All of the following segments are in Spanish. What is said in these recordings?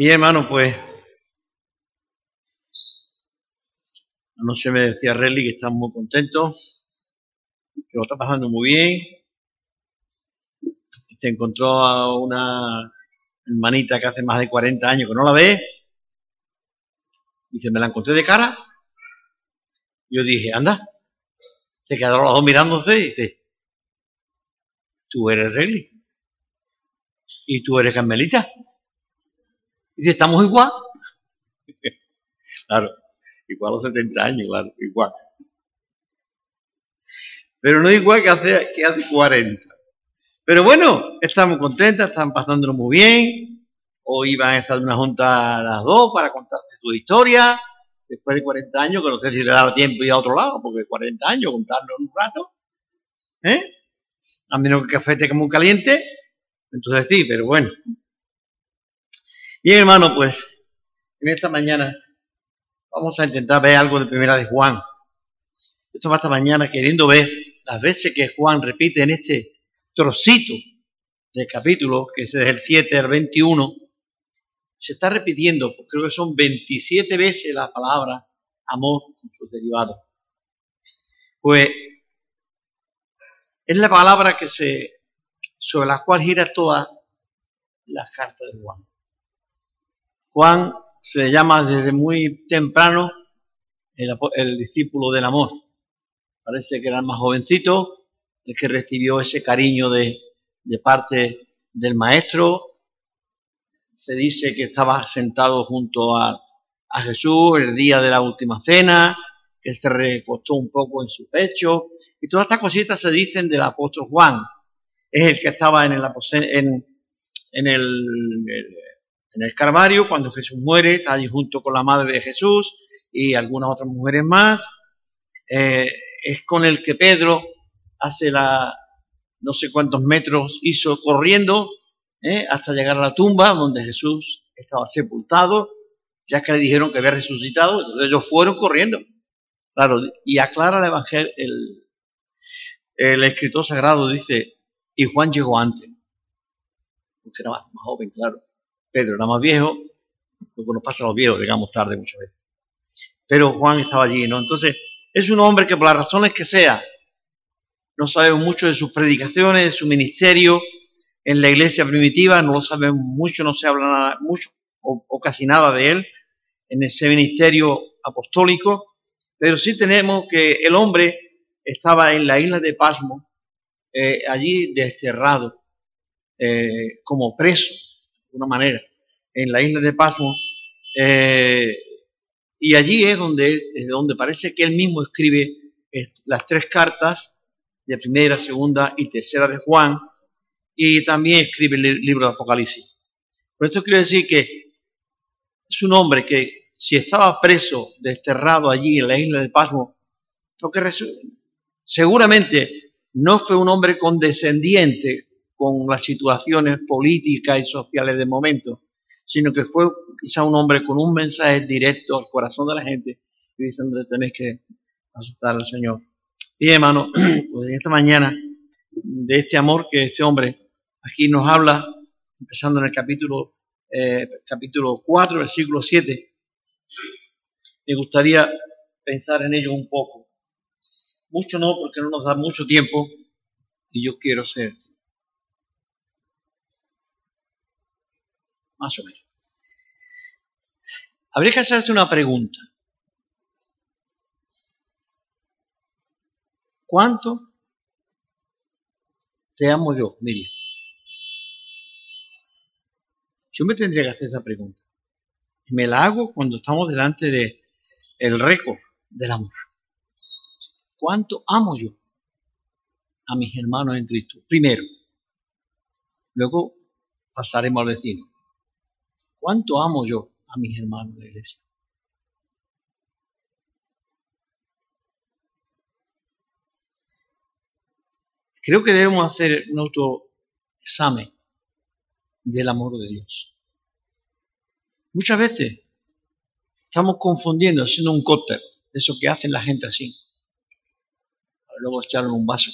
Y hermano, pues, anoche me decía Relly que está muy contento, que lo está pasando muy bien. Se encontró a una hermanita que hace más de 40 años que no la ve. Dice, me la encontré de cara. Yo dije, anda. Se quedaron los dos mirándose y dice, tú eres Relly. Y tú eres Carmelita. Y dice, estamos igual. claro, igual a los 70 años, claro, igual. Pero no igual que hace, que hace 40. Pero bueno, estamos contentas, están pasándolo muy bien. Hoy van a estar una junta a las dos para contarte tu historia. Después de 40 años, que no sé si le da tiempo ir a otro lado, porque 40 años, contarlo en un rato. ¿Eh? A menos que el café esté muy caliente. Entonces sí, pero bueno, Bien, hermano, pues en esta mañana vamos a intentar ver algo de primera de Juan. Esto va esta mañana queriendo ver las veces que Juan repite en este trocito del capítulo, que es el 7 al 21, se está repitiendo, creo que son 27 veces la palabra amor con sus derivados. Pues es la palabra que se, sobre la cual gira toda la carta de Juan. Juan se le llama desde muy temprano el, discípulo del amor. Parece que era el más jovencito, el que recibió ese cariño de, parte del maestro. Se dice que estaba sentado junto a, Jesús el día de la última cena, que se recostó un poco en su pecho. Y todas estas cositas se dicen del apóstol Juan. Es el que estaba en el, en el en el Calvario, cuando Jesús muere, está allí junto con la madre de Jesús y algunas otras mujeres más. Eh, es con el que Pedro hace la, no sé cuántos metros hizo corriendo eh, hasta llegar a la tumba donde Jesús estaba sepultado, ya que le dijeron que había resucitado, entonces ellos fueron corriendo. Claro, y aclara el Evangelio, el, el escritor sagrado dice, y Juan llegó antes, porque era más joven, claro. Pedro era más viejo, lo que nos pasa a los viejos, llegamos tarde muchas veces. Pero Juan estaba allí, ¿no? Entonces, es un hombre que por las razones que sea, no sabemos mucho de sus predicaciones, de su ministerio en la iglesia primitiva, no lo sabemos mucho, no se habla nada, mucho o, casi nada de él en ese ministerio apostólico, pero sí tenemos que el hombre estaba en la isla de Pasmo, eh, allí desterrado, eh, como preso, una manera, en la isla de Pasmo, eh, y allí es donde, donde parece que él mismo escribe las tres cartas de primera, segunda y tercera de Juan, y también escribe el libro de Apocalipsis. Por esto quiero decir que es un hombre que si estaba preso, desterrado allí en la isla de Pasmo, lo que seguramente no fue un hombre condescendiente con las situaciones políticas y sociales de momento, sino que fue quizá un hombre con un mensaje directo al corazón de la gente y diciendo tenéis que aceptar al Señor. Y hermano, pues en esta mañana, de este amor que este hombre aquí nos habla, empezando en el capítulo, eh, capítulo 4, versículo 7, me gustaría pensar en ello un poco. Mucho no, porque no nos da mucho tiempo y yo quiero ser más o menos. Habría que hacerse una pregunta. ¿Cuánto te amo yo, Miriam? Yo me tendría que hacer esa pregunta. Y me la hago cuando estamos delante de el récord del amor. ¿Cuánto amo yo a mis hermanos en Cristo? Primero. Luego pasaremos al vecino. ¿Cuánto amo yo a mis hermanos de la iglesia? Creo que debemos hacer un autoexamen del amor de Dios. Muchas veces estamos confundiendo, haciendo un cóctel, de eso que hacen la gente así. Luego echarlo en un vaso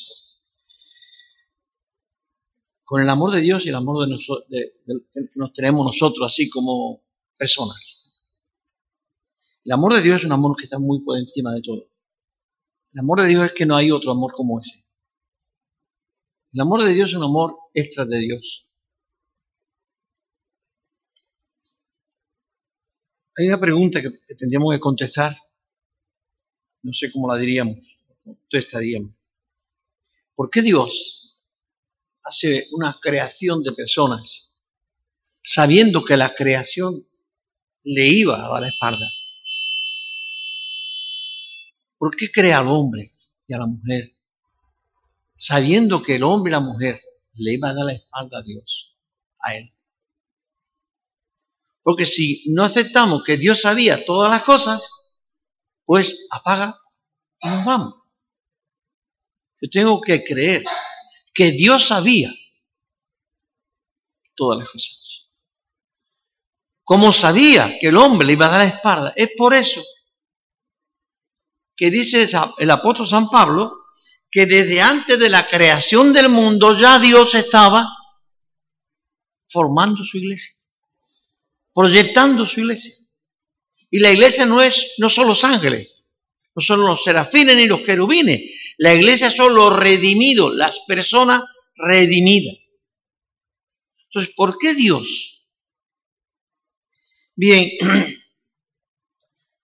con el amor de Dios y el amor de nosotros, que nos tenemos nosotros, así como personas. El amor de Dios es un amor que está muy por encima de todo. El amor de Dios es que no hay otro amor como ese. El amor de Dios es un amor extra de Dios. Hay una pregunta que, tendríamos que contestar. No sé cómo la diríamos, contestaríamos. ¿Por qué Dios hace una creación de personas sabiendo que la creación le iba a dar la espalda? ¿Por qué crea al hombre y a la mujer sabiendo que el hombre y la mujer le iban a dar la espalda a Dios, a Él? Porque si no aceptamos que Dios sabía todas las cosas, pues apaga y nos vamos. Yo tengo que creer que Dios sabía todas las cosas. Como sabía que el hombre le iba a dar la espalda, es por eso que dice el apóstol San Pablo que desde antes de la creación del mundo ya Dios estaba formando su iglesia proyectando su iglesia. Y la iglesia no es, no son los ángeles, no son los serafines ni los querubines. La iglesia son los redimidos, las personas redimidas. Entonces, ¿por qué Dios? Bien,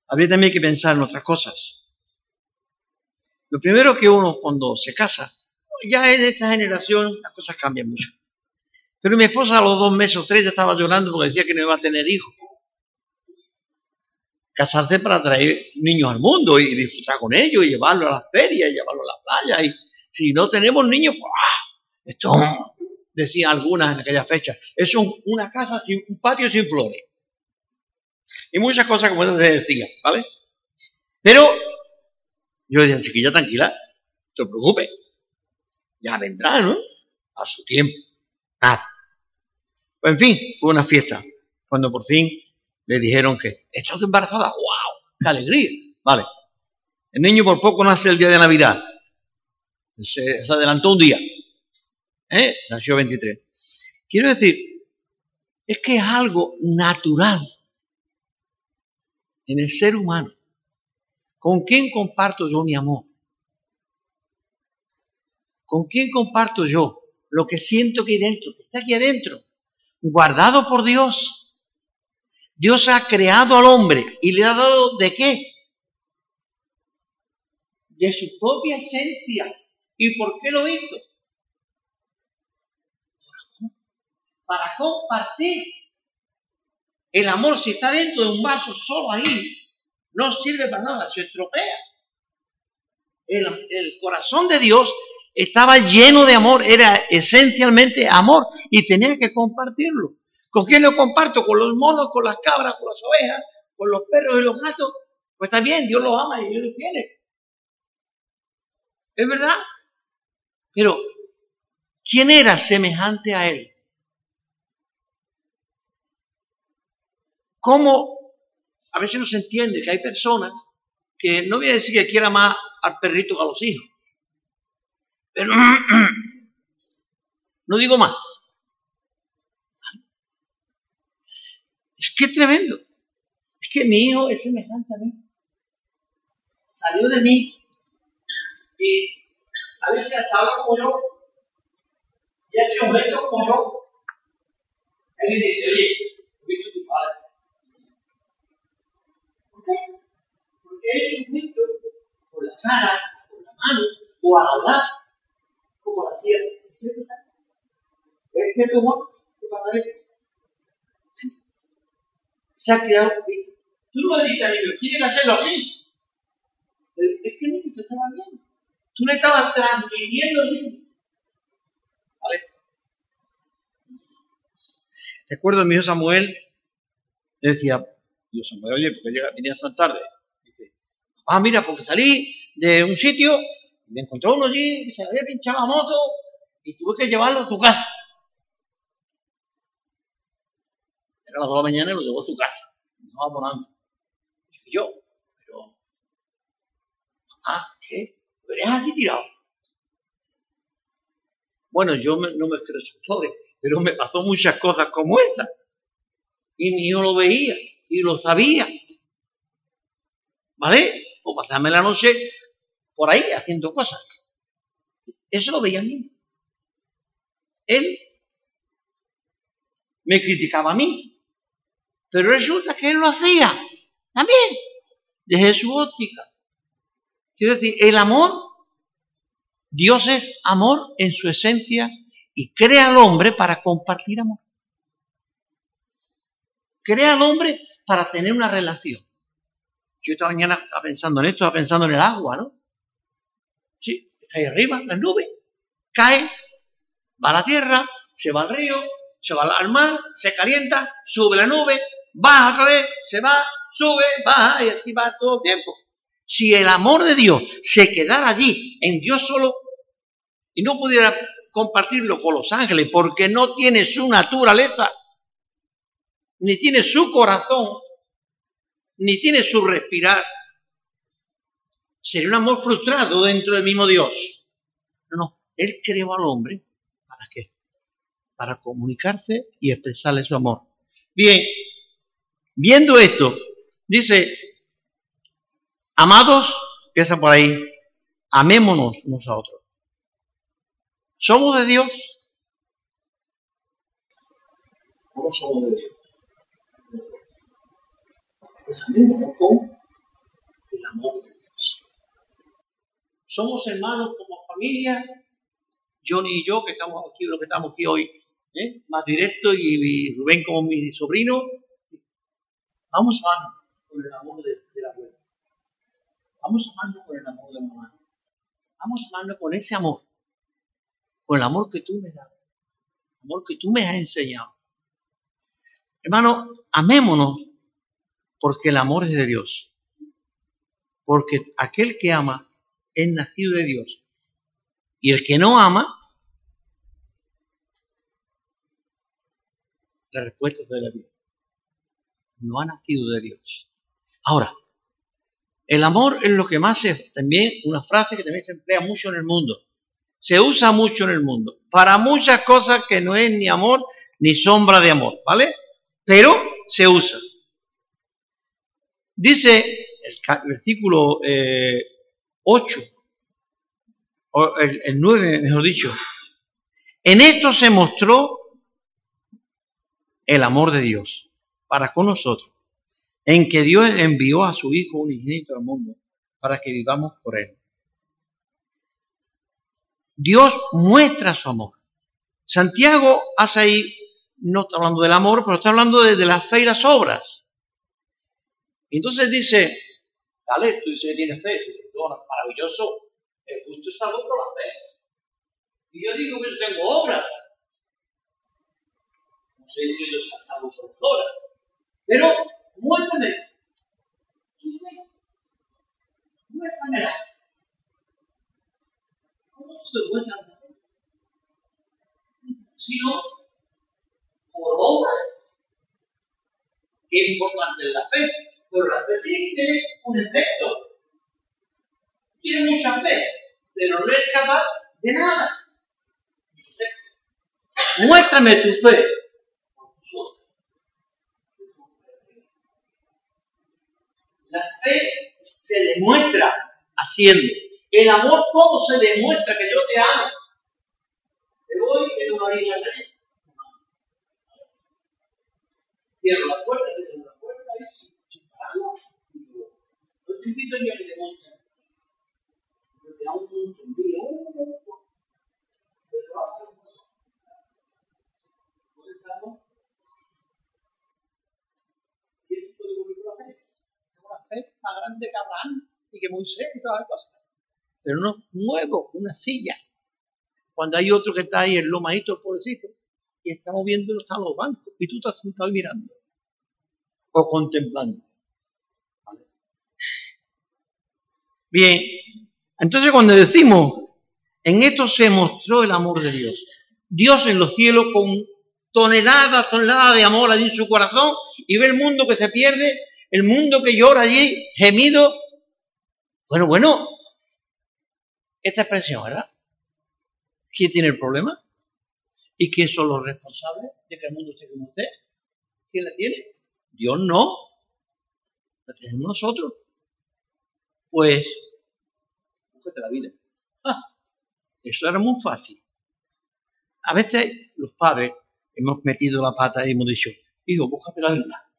habría también que pensar en otras cosas. Lo primero que uno cuando se casa, ya en esta generación las cosas cambian mucho. Pero mi esposa a los dos meses o tres ya estaba llorando porque decía que no iba a tener hijos. Casarse para traer niños al mundo y disfrutar con ellos y llevarlos a las ferias y llevarlos a la playa. Y si no tenemos niños, esto decían algunas en aquella fecha, es una casa sin un patio sin flores. Y muchas cosas como eso se decía, ¿vale? Pero yo le decía, chiquilla, tranquila, no te preocupes, ya vendrá, ¿no? A su tiempo. Nada. Pues, en fin, fue una fiesta. Cuando por fin le dijeron que, ¿estás embarazada? ¡Wow! ¡Qué alegría! Vale. El niño por poco nace el día de Navidad. Se, adelantó un día. ¿Eh? Nació 23. Quiero decir, es que es algo natural en el ser humano. ¿Con quién comparto yo mi amor? ¿Con quién comparto yo lo que siento que hay dentro, que está aquí adentro, guardado por Dios. Dios ha creado al hombre y le ha dado de qué? De su propia esencia. ¿Y por qué lo hizo? Para compartir. El amor, si está dentro de un vaso solo ahí, no sirve para nada, se estropea. El, el corazón de Dios estaba lleno de amor, era esencialmente amor y tenía que compartirlo. ¿Con quién lo comparto? Con los monos, con las cabras, con las ovejas, con los perros y los gatos. Pues está bien, Dios los ama y Dios los tiene. ¿Es verdad? Pero, ¿quién era semejante a él? ¿Cómo? A veces no se entiende que hay personas que no voy a decir que quiera más al perrito que a los hijos pero no digo más. Es que tremendo. Es que mi hijo es semejante a mí. Salió de mí y a veces hasta como yo y hace un gesto como yo. Él dice, oye, visto tu padre. ¿Por qué? Porque él es un gesto con la cara, con la mano o a hablar como la hacía. ¿Es cierto, Juan? ¿Qué pasa Sí. Se ha creado. Tú no dices a ellos, quieren hacerlo así. Es que niño te estaba viendo. Tú le estabas transmitiendo el niño. ¿Vale? Recuerdo a mi hijo Samuel, le decía, Dios Samuel, oye, ¿por qué venías tan tarde? Dice, ah, mira, porque salí de un sitio me encontró uno allí que se le había pinchado la moto y tuve que llevarlo a su casa. Era las dos de la mañana y lo llevó a su casa. Estaba volando. Dije yo, pero, ah, ¿qué? ¿Pero eres aquí tirado? Bueno, yo no me su historia, pero me pasó muchas cosas como esa. y mi hijo lo veía y lo sabía. ¿Vale? O pasarme la noche por ahí haciendo cosas. Eso lo veía a mí. Él me criticaba a mí. Pero resulta que él lo hacía también, desde su óptica. Quiero decir, el amor, Dios es amor en su esencia y crea al hombre para compartir amor. Crea al hombre para tener una relación. Yo esta mañana estaba pensando en esto, estaba pensando en el agua, ¿no? Sí, está ahí arriba, la nube, cae, va a la tierra, se va al río, se va al mar, se calienta, sube la nube, baja otra se va, sube, baja y así va todo el tiempo. Si el amor de Dios se quedara allí, en Dios solo, y no pudiera compartirlo con los ángeles, porque no tiene su naturaleza, ni tiene su corazón, ni tiene su respirar, sería un amor frustrado dentro del mismo Dios. No, no, Él creó al hombre, ¿para qué? Para comunicarse y expresarle su amor. Bien, viendo esto, dice, amados, empieza por ahí, amémonos unos a otros. ¿Somos de Dios? ¿Cómo somos de Dios? Pues el amor de Dios. Somos hermanos como familia, Johnny y yo, que estamos aquí, lo que estamos aquí hoy, ¿eh? más directo, y, Rubén como mi sobrino, Vamos amando con el amor de, la abuela. Vamos amando con el amor de mamá. Vamos amando con ese amor. Con el amor que tú me das. El amor que tú me has enseñado. Hermano, amémonos porque el amor es de Dios. Porque aquel que ama es nacido de Dios. Y el que no ama, la respuesta es de la vida no ha nacido de Dios. Ahora, el amor es lo que más es también una frase que también se emplea mucho en el mundo. Se usa mucho en el mundo. Para muchas cosas que no es ni amor ni sombra de amor, ¿vale? Pero se usa. Dice el versículo 8, eh, o el, el 9, mejor dicho, en esto se mostró el amor de Dios para con nosotros, en que Dios envió a su Hijo unigénito al mundo para que vivamos por Él. Dios muestra su amor. Santiago hace ahí, no está hablando del amor, pero está hablando de, las fe y las obras. Entonces dice, dale, tú dices que tienes fe, maravilloso, el justo es salvo por la fe. Y yo digo que yo tengo obras. No sé si yo soy salvo por obras. Pero muéstrame tu fe. Muéstramela. ¿Cómo tú te muestras la fe? Sino por obras. Qué importante es la fe. Pero la fe tiene que tener un efecto. Tiene mucha fe, pero no es capaz de nada. Muéstrame tu fe. La fe se demuestra haciendo. El amor, ¿cómo se demuestra que yo te amo? Te voy y te doy la fe. Cierro la puerta, te cierro la puerta y si paramos, no te invito a que te muestre. Pero te amo un día, un estamos? ¿Y esto puede ocurrir con la fe? fe más grande que Abraham y que Moisés y todas las cosas. Pero no muevo una silla. Cuando hay otro que está ahí en lo el pobrecito, y estamos viendo están los bancos, y tú estás sentado mirando. O contemplando. Bien, entonces cuando decimos, en esto se mostró el amor de Dios. Dios en los cielos con toneladas, toneladas de amor allí en su corazón y ve el mundo que se pierde el mundo que llora allí, gemido. Bueno, bueno, esta expresión, ¿verdad? ¿Quién tiene el problema? ¿Y quién son los responsables de que el mundo esté como usted? ¿Quién la tiene? Dios no. La tenemos nosotros. Pues, búscate la vida. Ah, eso era muy fácil. A veces los padres hemos metido la pata y hemos dicho, hijo, búscate la vida.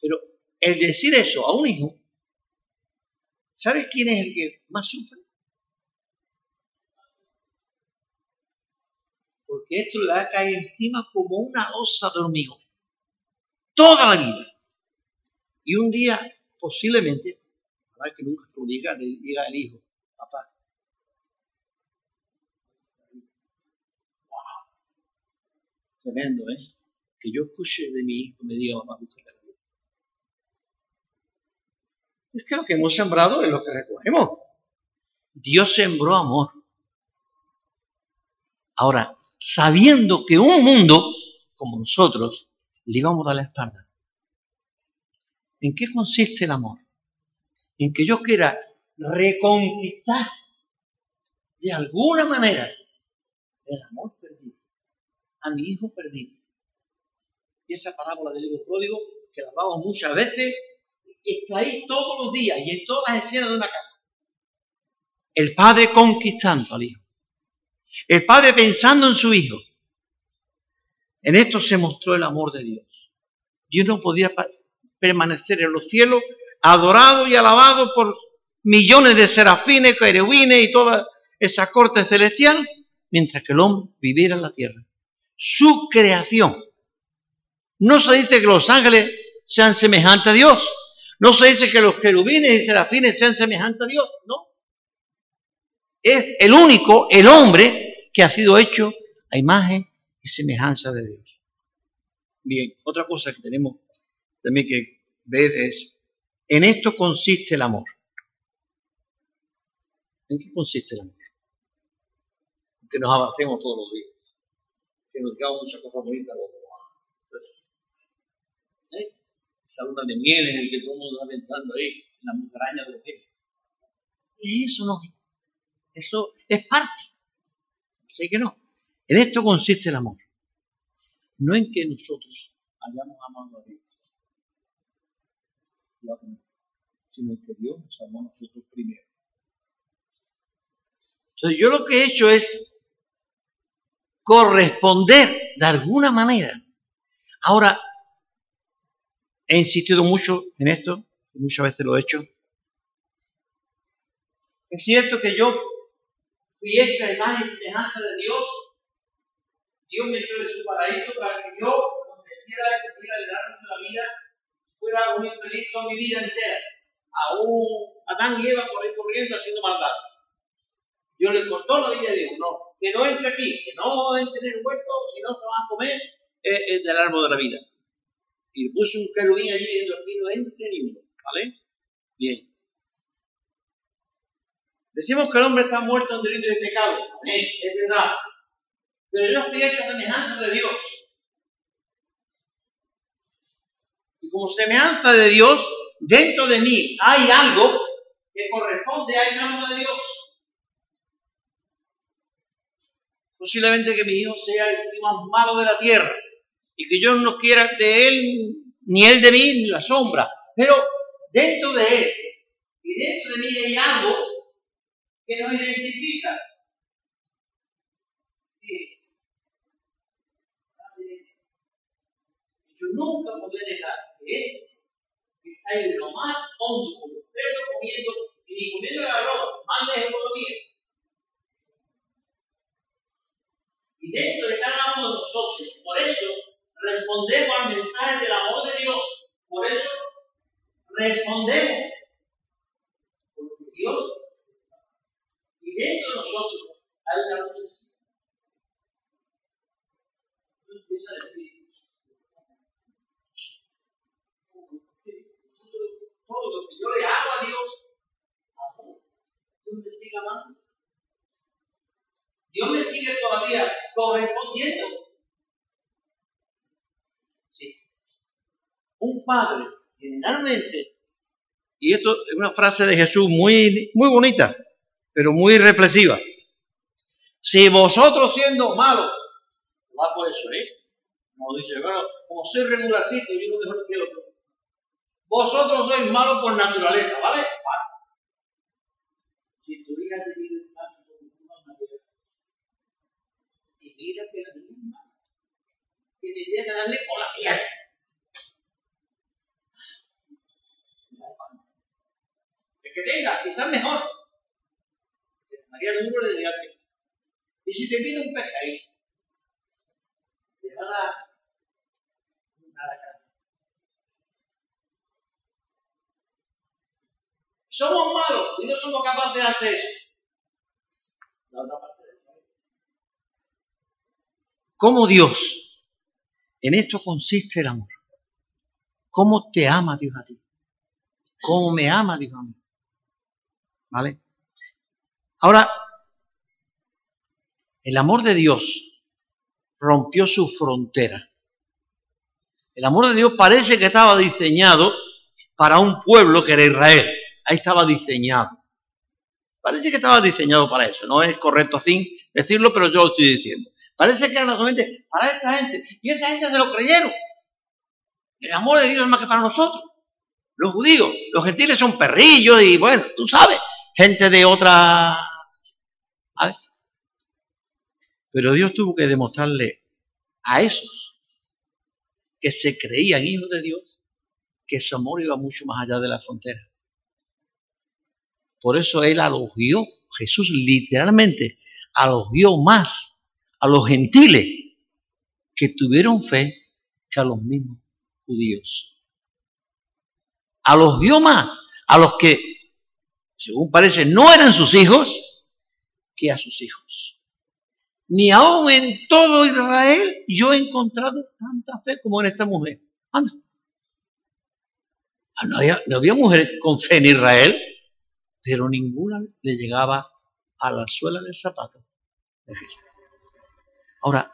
Pero el decir eso a un hijo, ¿sabes quién es el que más sufre? Porque esto le va a caer encima como una osa de hormigón. Toda la vida. Y un día, posiblemente, para que nunca se lo diga, le diga al hijo, papá, tremendo, ¿eh? Que yo escuche de mi hijo me diga, mamá, la vida. Es que lo que hemos sembrado es lo que recogemos. Dios sembró amor. Ahora, sabiendo que un mundo como nosotros le íbamos a dar la espalda. ¿En qué consiste el amor? En que yo quiera reconquistar de alguna manera el amor perdido, a mi hijo perdido. Y esa parábola del hijo pródigo, que la vamos muchas veces, está ahí todos los días y en todas las escenas de una casa. El padre conquistando al hijo. El padre pensando en su hijo. En esto se mostró el amor de Dios. Dios no podía permanecer en los cielos adorado y alabado por millones de serafines, querubines y toda esa corte celestial, mientras que el hombre viviera en la tierra. Su creación. No se dice que los ángeles sean semejantes a Dios. No se dice que los querubines y serafines sean semejantes a Dios. No. Es el único, el hombre, que ha sido hecho a imagen y semejanza de Dios. Bien, otra cosa que tenemos también que ver es, en esto consiste el amor. ¿En qué consiste el amor? Que nos avancemos todos los días, que nos digamos muchas cosas bonitas a ¿Eh? Esa de miel en el que todo el mundo está pensando ahí, en la musaraña de los tiempos. Eso no, eso es parte Sé que no. En esto consiste el amor. No en que nosotros hayamos amado a Dios, sino en que Dios nos amó a nosotros primero. Entonces yo lo que he hecho es corresponder de alguna manera. Ahora, he insistido mucho en esto, muchas veces lo he hecho. Es cierto que yo fui hecho a imagen y semejanza de Dios. Dios me echó de su paraíso para que yo, donde quiera que pudiera el de la vida, fuera muy feliz toda mi vida entera. Aún Adán y Eva por ahí corriendo haciendo maldad. Dios le cortó la vida de Dios. Que no entre aquí, que no entre en el huerto, si no se van a comer eh, del árbol de la vida. Y le puso un querubín allí diciendo aquí no entre ni. ¿Vale? Bien. Decimos que el hombre está muerto en delito de pecado. Amén, es verdad. Pero yo estoy hecho semejanza de Dios. Y como semejanza de Dios, dentro de mí hay algo que corresponde a ese amor de Dios. Posiblemente que mi hijo sea el más malo de la tierra y que yo no quiera de él, ni él de mí, ni la sombra. Pero dentro de él y dentro de mí hay algo que nos identifica. Es, yo nunca podré negar que él está en lo más hondo, como ustedes comiendo, y ni comiendo el arroz, más lejos todavía. Y dentro de cada uno de nosotros, por eso respondemos al mensaje del amor de Dios. Por eso respondemos. Porque Dios dentro de nosotros hay una lucha. empieza a decir, todo lo que yo le hago a Dios, Dios me sigue amando. Dios me sigue todavía correspondiendo. Sí. Un padre, generalmente, y esto es una frase de Jesús muy, muy bonita, pero muy reflexiva. Si vosotros siendo malos, va por eso, ¿eh? Como dice, bueno, como soy regularcito, yo no mejor que otro. Vosotros sois malos por naturaleza, ¿vale? Vale. Si tu hija te con una y mira que la niña que te a darle con la piel. El que tenga, quizás mejor. María el número de diante. Y si te pide un pescadito, le va a dar una a la cara. Somos malos y no somos capaces de hacer eso. La otra parte de eso. ¿Cómo Dios? En esto consiste el amor. ¿Cómo te ama Dios a ti? ¿Cómo me ama Dios a mí? ¿Vale? Ahora, el amor de Dios rompió su frontera. El amor de Dios parece que estaba diseñado para un pueblo que era Israel. Ahí estaba diseñado. Parece que estaba diseñado para eso. No es correcto así decirlo, pero yo lo estoy diciendo. Parece que era solamente para esta gente. Y esa gente se lo creyeron. El amor de Dios es más que para nosotros. Los judíos, los gentiles son perrillos y bueno, tú sabes, gente de otra... ¿vale? Pero Dios tuvo que demostrarle a esos que se creían hijos de Dios que su amor iba mucho más allá de la frontera. Por eso Él alogió, Jesús literalmente alogió más a los gentiles que tuvieron fe que a los mismos judíos. Alogió más a los que, según parece, no eran sus hijos que a sus hijos. Ni aún en todo Israel yo he encontrado tanta fe como en esta mujer. Anda. Ah, no había, no había mujer con fe en Israel pero ninguna le llegaba a la suela del zapato. Ahora,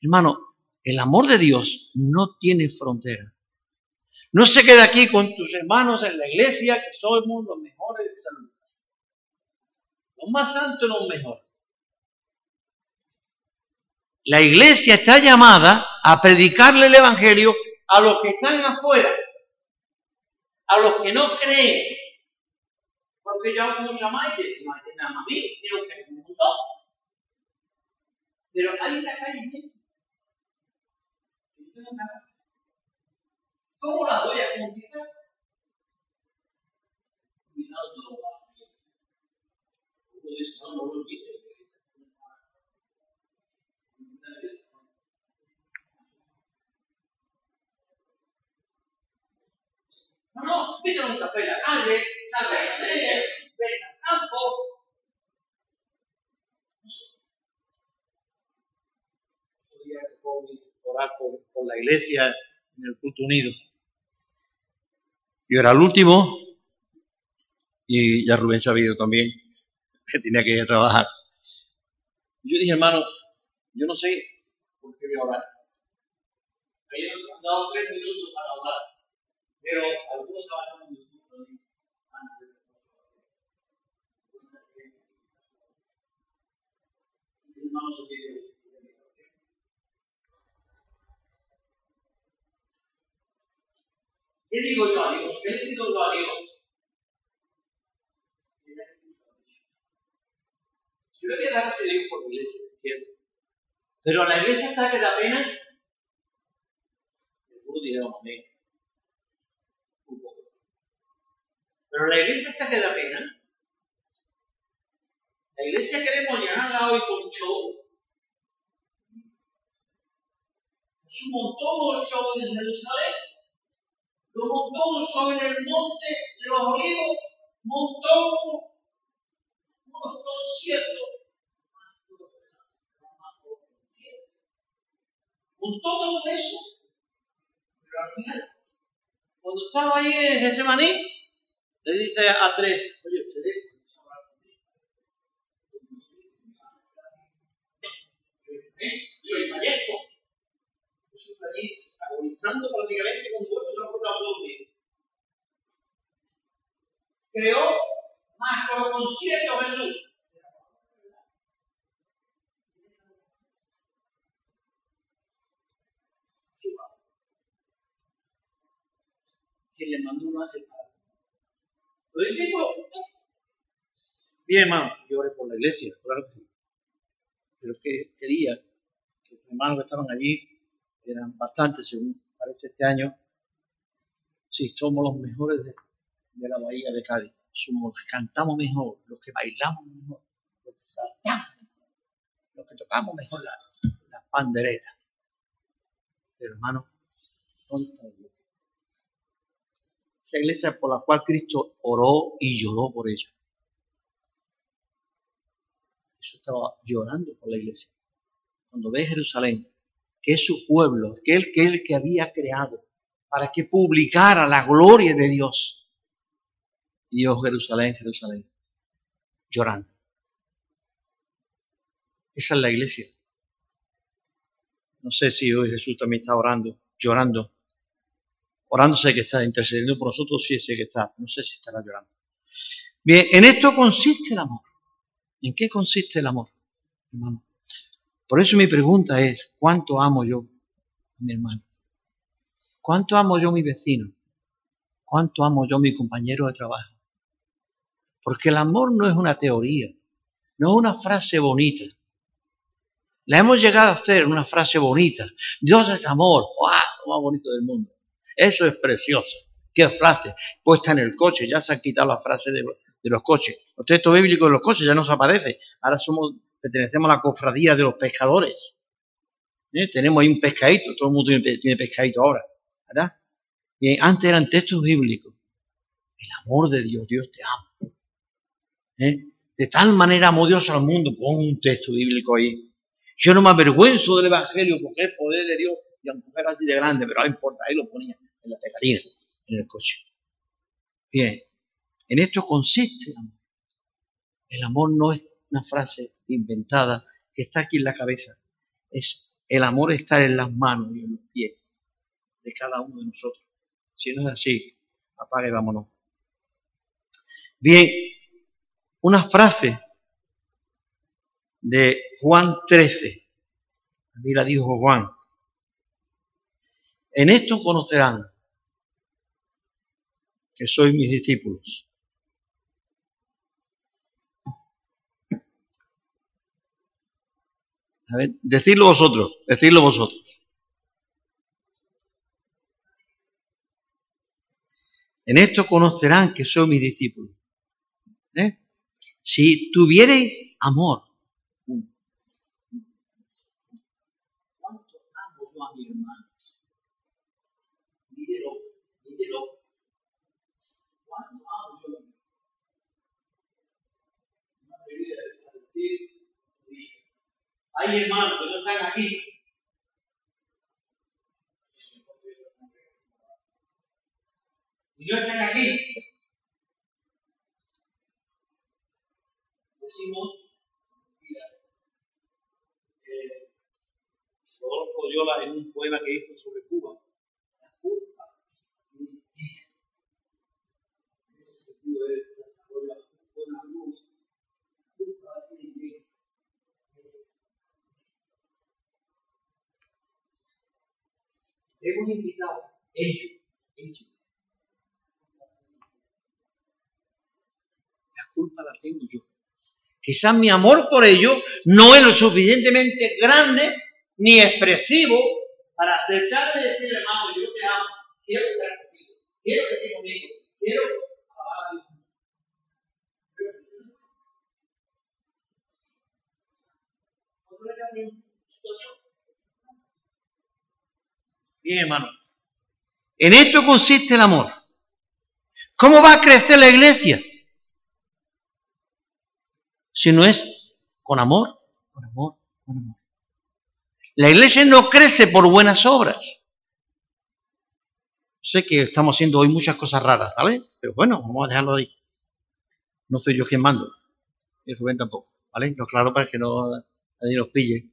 hermano, el amor de Dios no tiene frontera. No se queda aquí con tus hermanos en la iglesia que somos los mejores de salud. Los más santos los mejores. La iglesia está llamada a predicarle el Evangelio a los que están afuera, a los que no creen, porque mucha maite, maite me ama a mí, quiero que me gustó. Pero hay la calle. ¿Cómo la voy a conquistar? Cuidado la iglesia. Uno dice, no, no lo olvides. No, no, un café en la calle, a al. No orar por, por la iglesia en el culto unido. Yo era el último y ya Rubén sabido también que tenía que ir a trabajar. Yo dije, hermano, yo no sé por qué voy a orar. Han dado tres minutos para orar. Pero algunos trabajan en el antes de ¿Qué digo yo a Dios? ¿Qué le digo yo a Dios? Yo le voy a dar a Dios por mi iglesia, es cierto. Pero la iglesia está que da pena. Seguro dijeron amén. Pero la iglesia está que da pena. La iglesia queremos llenarla hoy con show. Jesús montó los shows en Jerusalén. Lo montó en el monte de los olivos. Montó unos conciertos. Montó todo eso. Pero al final, cuando estaba ahí en ese maní, le dice a tres, oye, ustedes y el maestro, Jesús allí agonizando prácticamente con muerte en propio doble. Creó más con concierto Jesús. Quien le mandó un ángel para. ¿Lo digo? Bien, hermano, yo oré por la iglesia, claro que sí. Pero es que quería que los hermanos que estaban allí eran bastantes, según parece este año. Sí, somos los mejores de, la bahía de Cádiz. Somos los que cantamos mejor, los que bailamos mejor, los que saltamos los que tocamos mejor las la panderetas. Pero hermano, ¿dónde está la iglesia? Esa iglesia por la cual Cristo oró y lloró por ella. Jesús estaba llorando por la iglesia. Cuando ve Jerusalén, que es su pueblo, que él que él que había creado, para que publicara la gloria de Dios. Y Jerusalén, Jerusalén, llorando. Esa es la iglesia. No sé si hoy Jesús también está orando, llorando. Orando sé que está intercediendo por nosotros, sí sé que está. No sé si estará llorando. Bien, en esto consiste el amor. ¿En qué consiste el amor, hermano? Por eso mi pregunta es, ¿cuánto amo yo a mi hermano? ¿Cuánto amo yo a mi vecino? ¿Cuánto amo yo a mi compañero de trabajo? Porque el amor no es una teoría, no es una frase bonita. La hemos llegado a hacer una frase bonita. Dios es amor. ¡Wow! Lo más bonito del mundo. Eso es precioso. ¿Qué frase? Puesta en el coche. Ya se han quitado la frase de, los coches. Los textos bíblicos de los coches ya no se. Ahora somos, pertenecemos a la cofradía de los pescadores. ¿Eh? Tenemos ahí un pescadito. Todo el mundo tiene, pescadito ahora. ¿Verdad? Bien, antes eran textos bíblicos. El amor de Dios. Dios te ama. ¿Eh? De tal manera amó Dios al mundo. Pon un texto bíblico ahí. Yo no me avergüenzo del Evangelio porque el poder de Dios y aunque fuera así de grande, pero no importa, ahí lo ponía en la pegatina, en el coche. Bien, en esto consiste el amor. El amor no es una frase inventada que está aquí en la cabeza. Es el amor estar en las manos y en los pies de cada uno de nosotros. Si no es así, apague vámonos. Bien, una frase de Juan 13. A mí la dijo Juan. En esto conocerán que sois mis discípulos. A ver, decidlo vosotros, decidlo vosotros. En esto conocerán que sois mis discípulos. ¿Eh? Si tuvierais amor ¿Cuánto amo yo a mi hermano? Mídelo, mídelo. ¿Cuánto amo yo a mi Hay hermanos que no están aquí. Y no están aquí. Decimos Rodolfo Diola en un poema que hizo sobre Cuba. La culpa es la buena luz. La culpa tiene Hemos invitado ellos, ellos. La culpa la tengo yo. Quizás mi amor por ellos no es lo suficientemente grande ni expresivo para acercarme y decirle, hermano, yo te amo, quiero estar contigo, quiero que estés conmigo, quiero alabar a Dios. Bien, hermano. En esto consiste el amor. ¿Cómo va a crecer la iglesia? Si no es con amor, con amor, con amor. La iglesia no crece por buenas obras. Sé que estamos haciendo hoy muchas cosas raras, ¿vale? Pero bueno, vamos a dejarlo ahí. No soy yo quien mando. Y Rubén tampoco, ¿vale? Lo claro para que no nadie nos pille.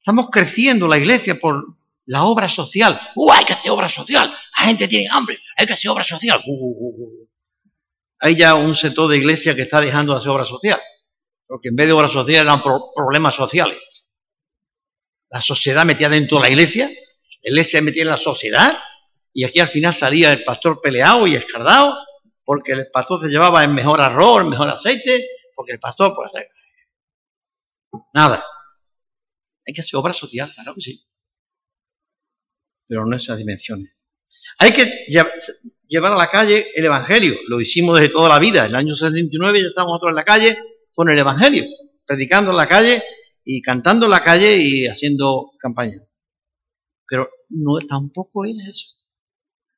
Estamos creciendo la iglesia por la obra social. ¡Uh, hay que hacer obra social! La gente tiene hambre, hay que hacer obra social. Uh, uh, uh, hay ya un sector de iglesia que está dejando de hacer obra social. Porque en vez de obra social eran problemas sociales la sociedad metida dentro de la iglesia, la iglesia metida en la sociedad, y aquí al final salía el pastor peleado y escardado, porque el pastor se llevaba el mejor arroz, el mejor aceite, porque el pastor, pues, nada. Hay que hacer obra social, claro que sí. Pero no esas dimensiones. Hay que llevar a la calle el Evangelio. Lo hicimos desde toda la vida. En el año 79 ya estamos nosotros en la calle con el Evangelio, predicando en la calle y cantando en la calle y haciendo campaña. Pero no, tampoco es eso.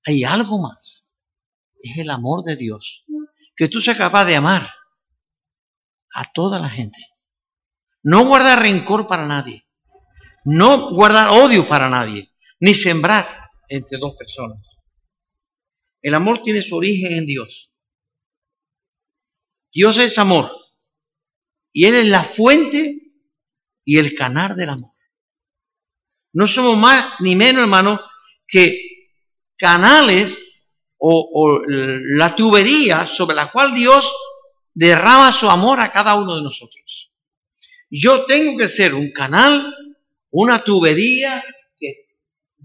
Hay algo más. Es el amor de Dios. Que tú seas capaz de amar a toda la gente. No guardar rencor para nadie. No guardar odio para nadie. Ni sembrar entre dos personas. El amor tiene su origen en Dios. Dios es amor. Y Él es la fuente y el canal del amor. No somos más ni menos, hermanos, que canales o, o, la tubería sobre la cual Dios derrama su amor a cada uno de nosotros. Yo tengo que ser un canal, una tubería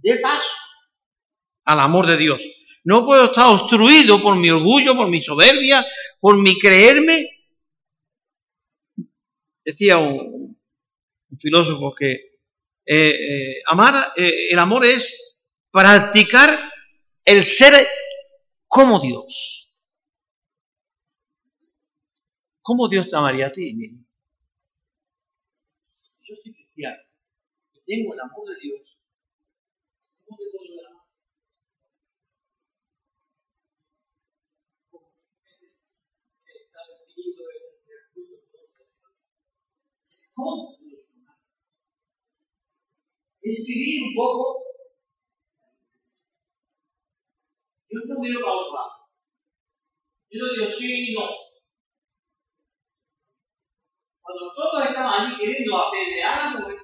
dé paso al amor de Dios. No puedo estar obstruido por mi orgullo, por mi soberbia, por mi creerme. Decía un, filósofo que eh, eh, amar, eh, el amor es practicar el ser como Dios. ¿Cómo Dios te amaría a ti? Yo soy cristiano, tengo el amor de Dios ¿Cómo? Es vivir un poco. Yo no miro para otro lado. Yo no digo sí y no. Cuando todos estamos allí queriendo apedrear a la mujer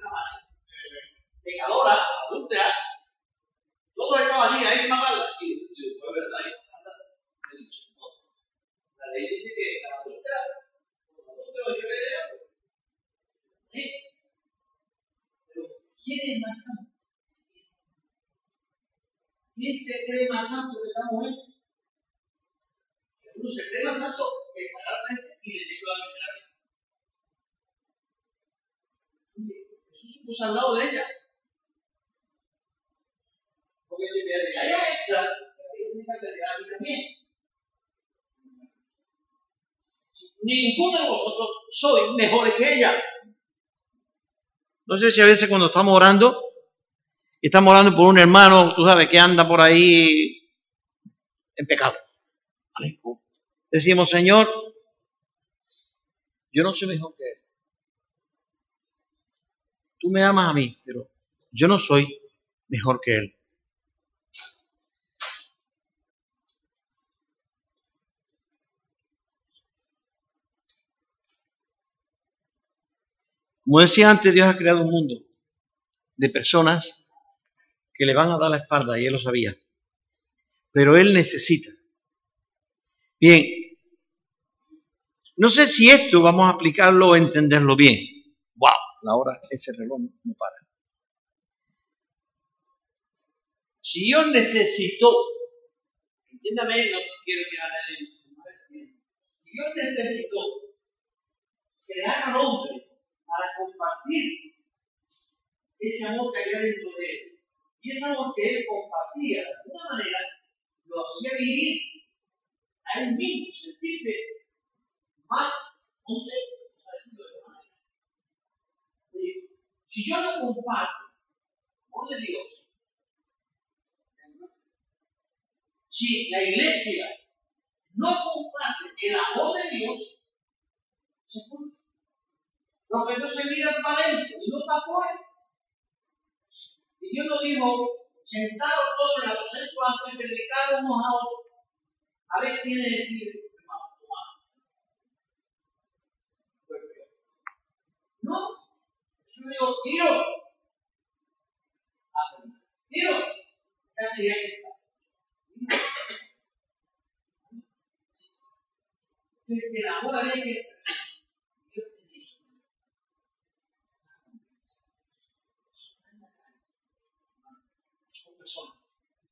pecadora, adúltera, todos estamos allí, que matarla. Y es verdad, hay que matarla. La ley dice que la adúltera, los adúlteros hay que Pero, ¿quién es más santo? ¿Quién se cree más santo que la mujer? Uno se cree más santo que sagradamente y le a la Jesús se puso al lado de ella. Porque si me regaña a ella, ella tiene que apedrear a mí también. Ninguno de vosotros sois mejores que ella. No sé si a veces cuando estamos orando, estamos orando por un hermano, tú sabes, que anda por ahí en pecado. Decimos, Señor, yo no soy mejor que él. Tú me amas a mí, pero yo no soy mejor que él. Como decía antes, Dios ha creado un mundo de personas que le van a dar la espalda, y Él lo sabía. Pero Él necesita. Bien, no sé si esto vamos a aplicarlo o entenderlo bien. ¡Wow! La hora, ese reloj no para. Si Dios necesitó, entiéndame, no quiero que nadie. Si Dios necesitó crear al hombre para compartir ese amor que había dentro de él. Y ese amor que él compartía de alguna manera lo hacía vivir a él mismo, sentirse más contento. Si yo no comparto el amor de Dios, si la iglesia no comparte el amor de Dios, se puede los que no se miran para adentro y no para afuera. Y Dios nos dijo, sentados todos en el aposento alto y predicar unos a otros. A ver quién es el espíritu, No, yo le digo, tío, tío, casi ya está. Entonces, el amor había que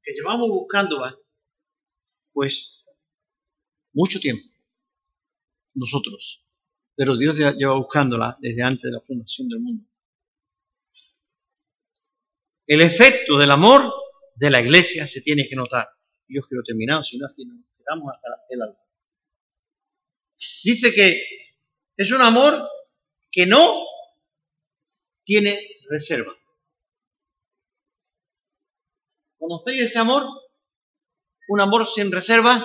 que llevamos buscándola, pues, mucho tiempo, nosotros, pero Dios lleva buscándola desde antes de la fundación del mundo. El efecto del amor de la iglesia se tiene que notar. Yo quiero terminar, si no, aquí nos quedamos hasta el alma. Dice que es un amor que no tiene reserva. ¿Conocéis ese amor? Un amor sin reserva.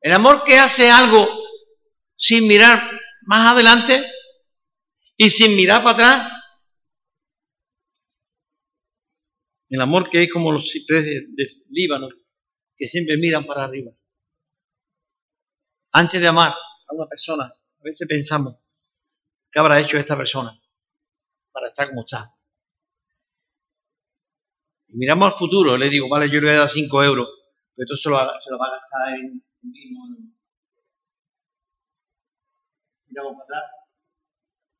El amor que hace algo sin mirar más adelante y sin mirar para atrás. El amor que es como los cipreses de, Líbano, que siempre miran para arriba. Antes de amar a una persona, a veces pensamos, ¿qué habrá hecho esta persona para estar como está? Y miramos al futuro, le digo, vale, yo le voy a dar 5 euros, pero esto se lo, se lo va a gastar en, vino. Miramos para atrás,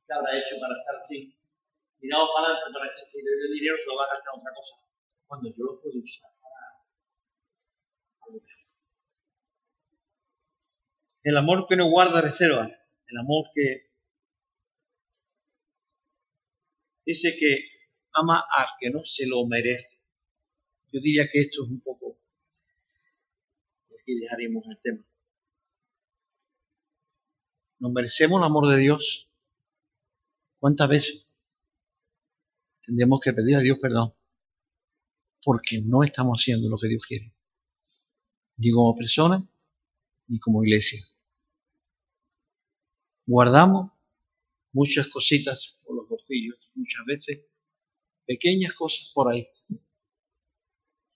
¿qué habrá hecho para estar así? Miramos para adelante para que el dinero se lo va a gastar en otra cosa, cuando yo lo puedo usar para algo El amor que no guarda reserva, el amor que dice que ama al que no se lo merece. Yo diría que esto es un poco, aquí dejaremos el tema. ¿Nos merecemos el amor de Dios? ¿Cuántas veces tendremos que pedir a Dios perdón? Porque no estamos haciendo lo que Dios quiere. Ni como persona, ni como iglesia. Guardamos muchas cositas por los bolsillos, muchas veces pequeñas cosas por ahí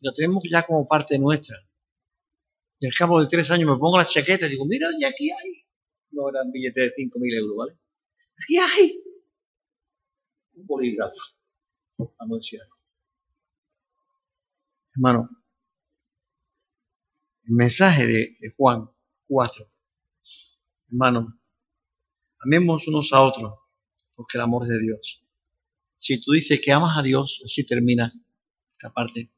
lo tenemos ya como parte nuestra. Y al cabo de tres años me pongo la chaqueta y digo, mira, ya aquí hay. No eran billetes de 5.000 euros, ¿vale? Aquí hay un bolígrafo. Vamos a decirlo. Hermano, el mensaje de, de Juan 4. Hermano, amemos unos a otros, porque el amor es de Dios. Si tú dices que amas a Dios, así termina esta parte.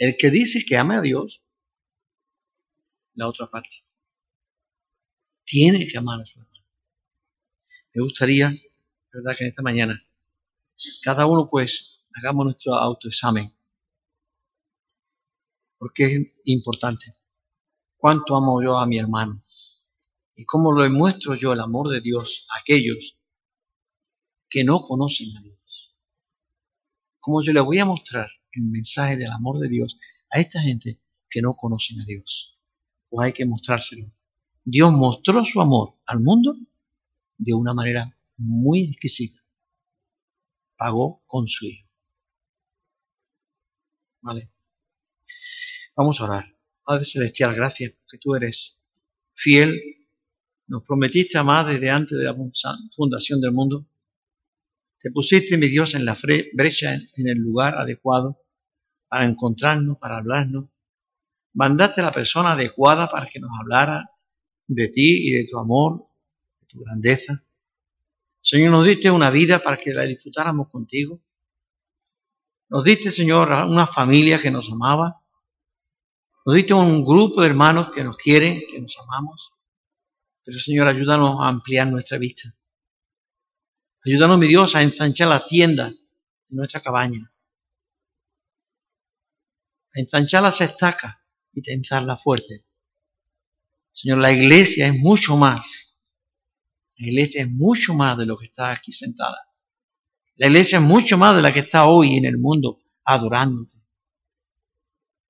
El que dice que ama a Dios, la otra parte, tiene que amar a su hermano. Me gustaría, verdad, que en esta mañana, cada uno pues hagamos nuestro autoexamen, porque es importante. ¿Cuánto amo yo a mi hermano? ¿Y cómo lo demuestro yo el amor de Dios a aquellos que no conocen a Dios? ¿Cómo yo le voy a mostrar el mensaje del amor de Dios a esta gente que no conocen a Dios. Pues hay que mostrárselo. Dios mostró su amor al mundo de una manera muy exquisita. Pagó con su hijo. ¿Vale? Vamos a orar. Padre Celestial, gracias porque tú eres fiel. Nos prometiste amar desde antes de la fundación del mundo. Te pusiste, mi Dios, en la brecha, en el lugar adecuado para encontrarnos, para hablarnos. Mandaste la persona adecuada para que nos hablara de ti y de tu amor, de tu grandeza. Señor, nos diste una vida para que la disfrutáramos contigo. Nos diste, Señor, una familia que nos amaba. Nos diste un grupo de hermanos que nos quieren, que nos amamos. Pero, Señor, ayúdanos a ampliar nuestra vista. Ayúdanos, mi Dios, a ensanchar la tienda de nuestra cabaña. A ensanchar las estacas y tensarla fuerte. Señor, la iglesia es mucho más. La iglesia es mucho más de lo que está aquí sentada. La iglesia es mucho más de la que está hoy en el mundo adorándote.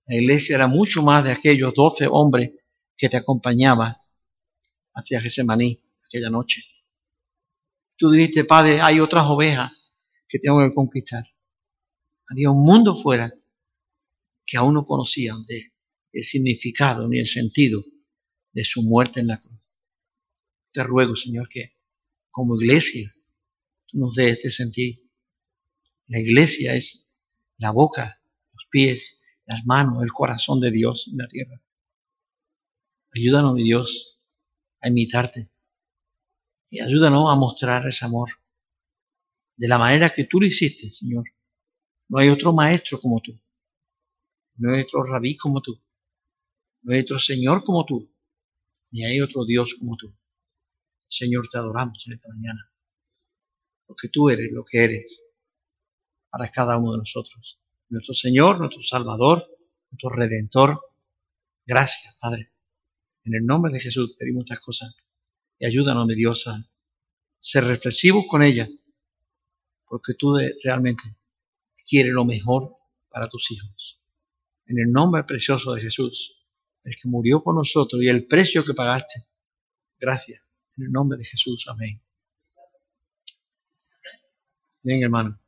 La iglesia era mucho más de aquellos doce hombres que te acompañaban hacia Gesemaní aquella noche. Tú dijiste, Padre, hay otras ovejas que tengo que conquistar. Había un mundo fuera que aún no conocían el significado ni el sentido de su muerte en la cruz. Te ruego, Señor, que como iglesia tú nos des este sentido. La iglesia es la boca, los pies, las manos, el corazón de Dios en la tierra. Ayúdanos, mi Dios, a imitarte y ayúdanos a mostrar ese amor de la manera que tú lo hiciste, Señor, No hay otro maestro como tú. No hay otro rabí como tú. No hay otro Señor como tú. Ni hay otro Dios como tú. Señor, te adoramos en esta mañana. Porque tú eres lo que eres para cada uno de nosotros. Nuestro Señor, nuestro Salvador, nuestro Redentor. Gracias, Padre. En el nombre de Jesús pedimos estas cosas. Y ayúdanos, mi Dios, a ser reflexivos con ellas. Porque tú realmente quieres lo mejor para tus hijos. En el nombre precioso de Jesús, el que murió por nosotros y el precio que pagaste. Gracias. En el nombre de Jesús. Amén. Bien, hermano.